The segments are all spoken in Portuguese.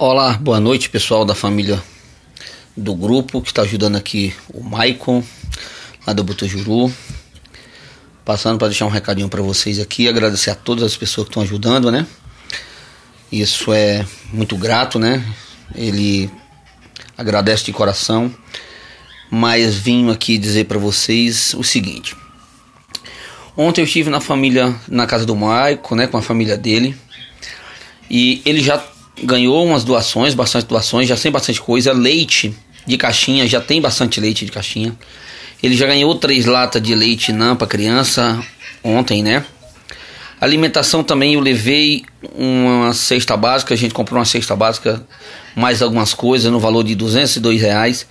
Olá, boa noite pessoal da família do grupo que está ajudando aqui o Maicon lá do Butujuru. Passando para deixar um recadinho para vocês aqui, agradecer a todas as pessoas que estão ajudando, né? Isso é muito grato, né? Ele agradece de coração, mas vim aqui dizer para vocês o seguinte. Ontem eu estive na família, na casa do Maico, né, com a família dele, e ele já ganhou umas doações, bastante doações, já tem bastante coisa. Leite de caixinha, já tem bastante leite de caixinha. Ele já ganhou três latas de leite não para criança ontem, né? Alimentação também eu levei uma cesta básica, a gente comprou uma cesta básica, mais algumas coisas no valor de 202 reais,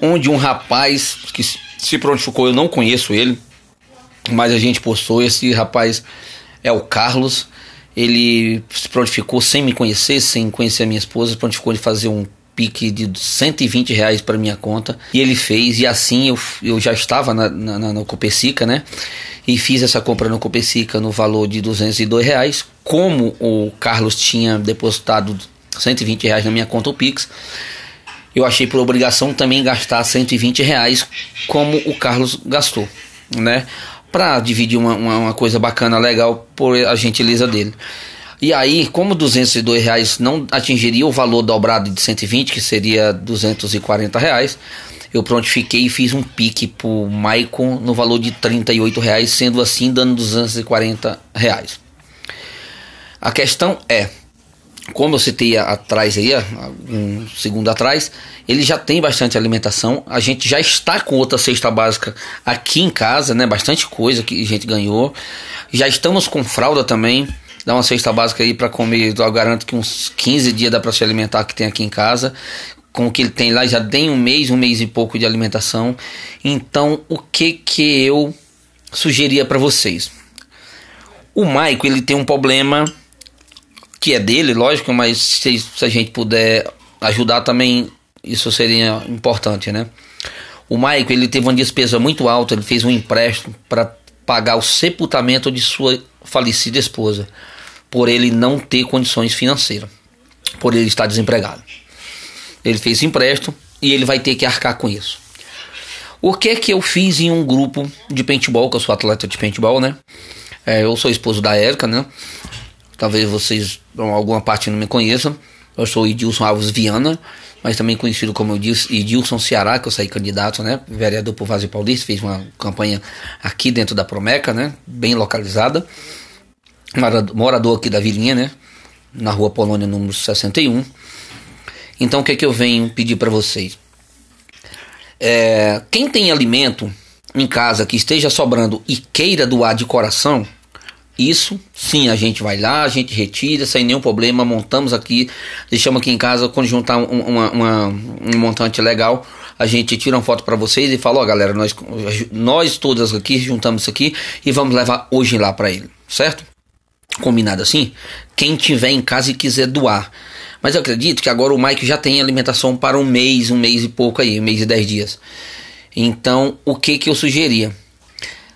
onde um rapaz que se prontificou, eu não conheço ele, mas a gente postou, esse rapaz é o Carlos, ele se prontificou sem me conhecer, sem conhecer a minha esposa, prontificou de fazer um pique de 120 reais para minha conta e ele fez e assim eu, eu já estava na, na, na né? E fiz essa compra no Copecica no valor de 202 reais. Como o Carlos tinha depositado 120 reais na minha conta o Pix, eu achei por obrigação também gastar 120 reais como o Carlos gastou, né? Para dividir uma, uma, uma, coisa bacana, legal, por a gentileza dele. E aí, como 202 reais não atingiria o valor dobrado de 120, que seria 240 reais, eu prontifiquei e fiz um pique pro Maicon no valor de 38 reais, sendo assim dando 240 reais. A questão é, como eu citei atrás aí, um segundo atrás, ele já tem bastante alimentação. A gente já está com outra cesta básica aqui em casa, né? Bastante coisa que a gente ganhou. Já estamos com fralda também. Dá uma cesta básica aí para comer. Eu garanto que uns 15 dias dá para se alimentar que tem aqui em casa. Com o que ele tem lá, já tem um mês, um mês e pouco de alimentação. Então, o que que eu sugeria para vocês? O Maico, ele tem um problema que é dele, lógico, mas se, se a gente puder ajudar também, isso seria importante, né? O Maico, ele teve uma despesa muito alta, ele fez um empréstimo para pagar o sepultamento de sua falecida esposa, por ele não ter condições financeiras, por ele estar desempregado. Ele fez empréstimo e ele vai ter que arcar com isso. O que é que eu fiz em um grupo de paintball, que eu sou atleta de paintball, né? É, eu sou esposo da Érica, né? Talvez vocês, alguma parte não me conheçam. Eu sou Edilson Alves Viana, mas também conhecido como Edilson Ceará, que eu saí candidato, né? Vereador por Vazio Paulista, fez uma campanha aqui dentro da Promeca, né? Bem localizada. Morador aqui da Vilinha, né? Na rua Polônia, número 61. Então, o que é que eu venho pedir para vocês? É, quem tem alimento em casa que esteja sobrando e queira doar de coração, isso, sim, a gente vai lá, a gente retira sem nenhum problema, montamos aqui, deixamos aqui em casa, quando juntar um, uma, uma, um montante legal, a gente tira uma foto para vocês e fala, ó oh, galera, nós, nós todas aqui juntamos isso aqui e vamos levar hoje lá para ele, certo? Combinado assim? Quem tiver em casa e quiser doar. Mas eu acredito que agora o Mike já tem alimentação para um mês, um mês e pouco aí, um mês e dez dias. Então, o que que eu sugeria?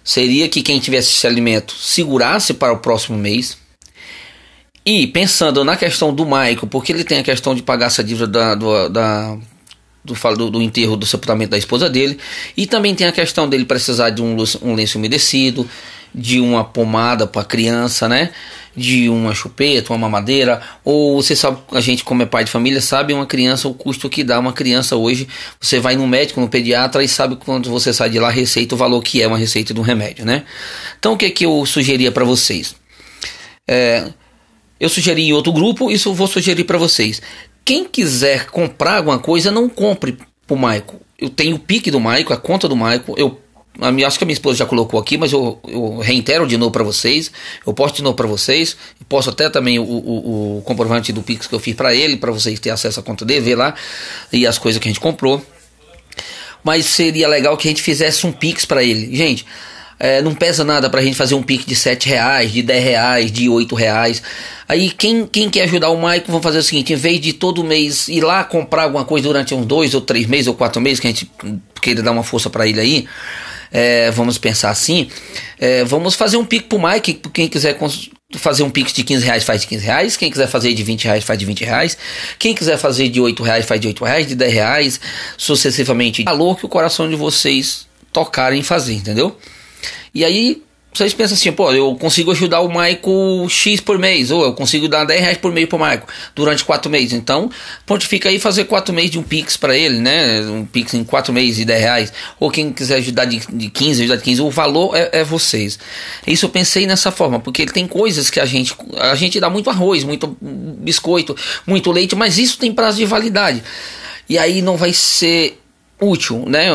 Seria que quem tivesse esse alimento segurasse para o próximo mês. E pensando na questão do Michael, porque ele tem a questão de pagar essa dívida da, do, da, do, do, enterro, do sepultamento da esposa dele, e também tem a questão dele precisar de um, um lenço umedecido, de uma pomada para criança, né? De uma chupeta, uma mamadeira, ou você sabe, a gente como é pai de família sabe uma criança o custo que dá uma criança hoje. Você vai no médico, no pediatra e sabe quando você sai de lá receita o valor que é uma receita de um remédio, né? Então o que é que eu sugeria para vocês? É, eu sugeri em outro grupo, isso eu vou sugerir para vocês. Quem quiser comprar alguma coisa, não compre pro Maico. Eu tenho o pique do Maico, a conta do Maico, eu acho que a minha esposa já colocou aqui, mas eu, eu reitero de novo para vocês. Eu posto de novo para vocês. Posto até também o, o, o, comprovante do Pix que eu fiz para ele, para vocês terem acesso à conta dele, ver lá e as coisas que a gente comprou. Mas seria legal que a gente fizesse um Pix para ele. Gente, é, não pesa nada para a gente fazer um Pix de 7 reais, de 10 reais, de 8 reais. Aí quem, quem quer ajudar o Maicon, vamos fazer o seguinte: em vez de todo mês ir lá comprar alguma coisa durante uns dois ou três meses ou quatro meses, que a gente queira dar uma força para ele aí é, vamos pensar assim, é, vamos fazer um pique pro Mike, quem quiser fazer um Pix de 15 reais, faz de 15 reais. Quem quiser fazer de 20 reais, faz de 20 reais. Quem quiser fazer de 8 reais, faz de 8 reais, de 10 reais, sucessivamente. Valor que o coração de vocês tocarem fazer, entendeu? E aí vocês pensam assim, pô, eu consigo ajudar o Maico X por mês, ou eu consigo dar 10 reais por mês pro Maico durante 4 meses. Então, pontifica aí fazer 4 meses de um Pix para ele, né? Um Pix em 4 meses de 10 reais. Ou quem quiser ajudar de, de 15, ajudar de 15, o valor é, é, vocês. Isso eu pensei nessa forma, porque tem coisas que a gente. A gente dá muito arroz, muito biscoito, muito leite, mas isso tem prazo de validade. E aí não vai ser útil, né?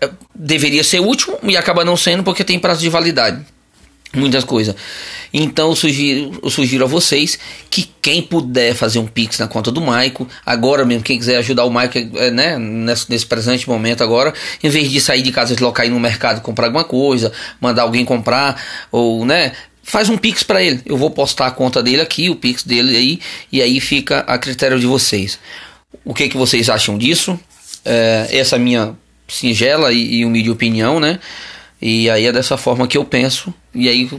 É, deveria ser útil e acaba não sendo porque tem prazo de validade. Muitas coisas. Então eu sugiro, eu sugiro a vocês que quem puder fazer um Pix na conta do Maico, agora mesmo, quem quiser ajudar o Maico, é, né, nesse, nesse, presente momento agora, em vez de sair de casa de local ir no mercado comprar alguma coisa, mandar alguém comprar, ou né, faz um Pix para ele. Eu vou postar a conta dele aqui, o Pix dele aí, e aí fica a critério de vocês. O que, que vocês acham disso? É, essa é minha singela e, e humilde opinião, né? E aí é dessa forma que eu penso. E aí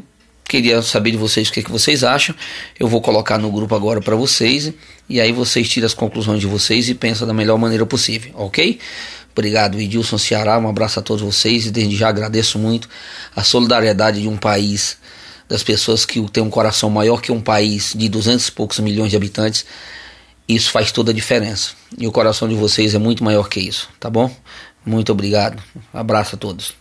queria saber de vocês o que, que vocês acham. Eu vou colocar no grupo agora para vocês. E aí vocês tiram as conclusões de vocês e pensam da melhor maneira possível, ok? Obrigado, Edilson Ceará. Um abraço a todos vocês e desde já agradeço muito a solidariedade de um país, das pessoas que têm um coração maior que um país de 200 e poucos milhões de habitantes. Isso faz toda a diferença. E o coração de vocês é muito maior que isso, tá bom? Muito obrigado. Abraço a todos.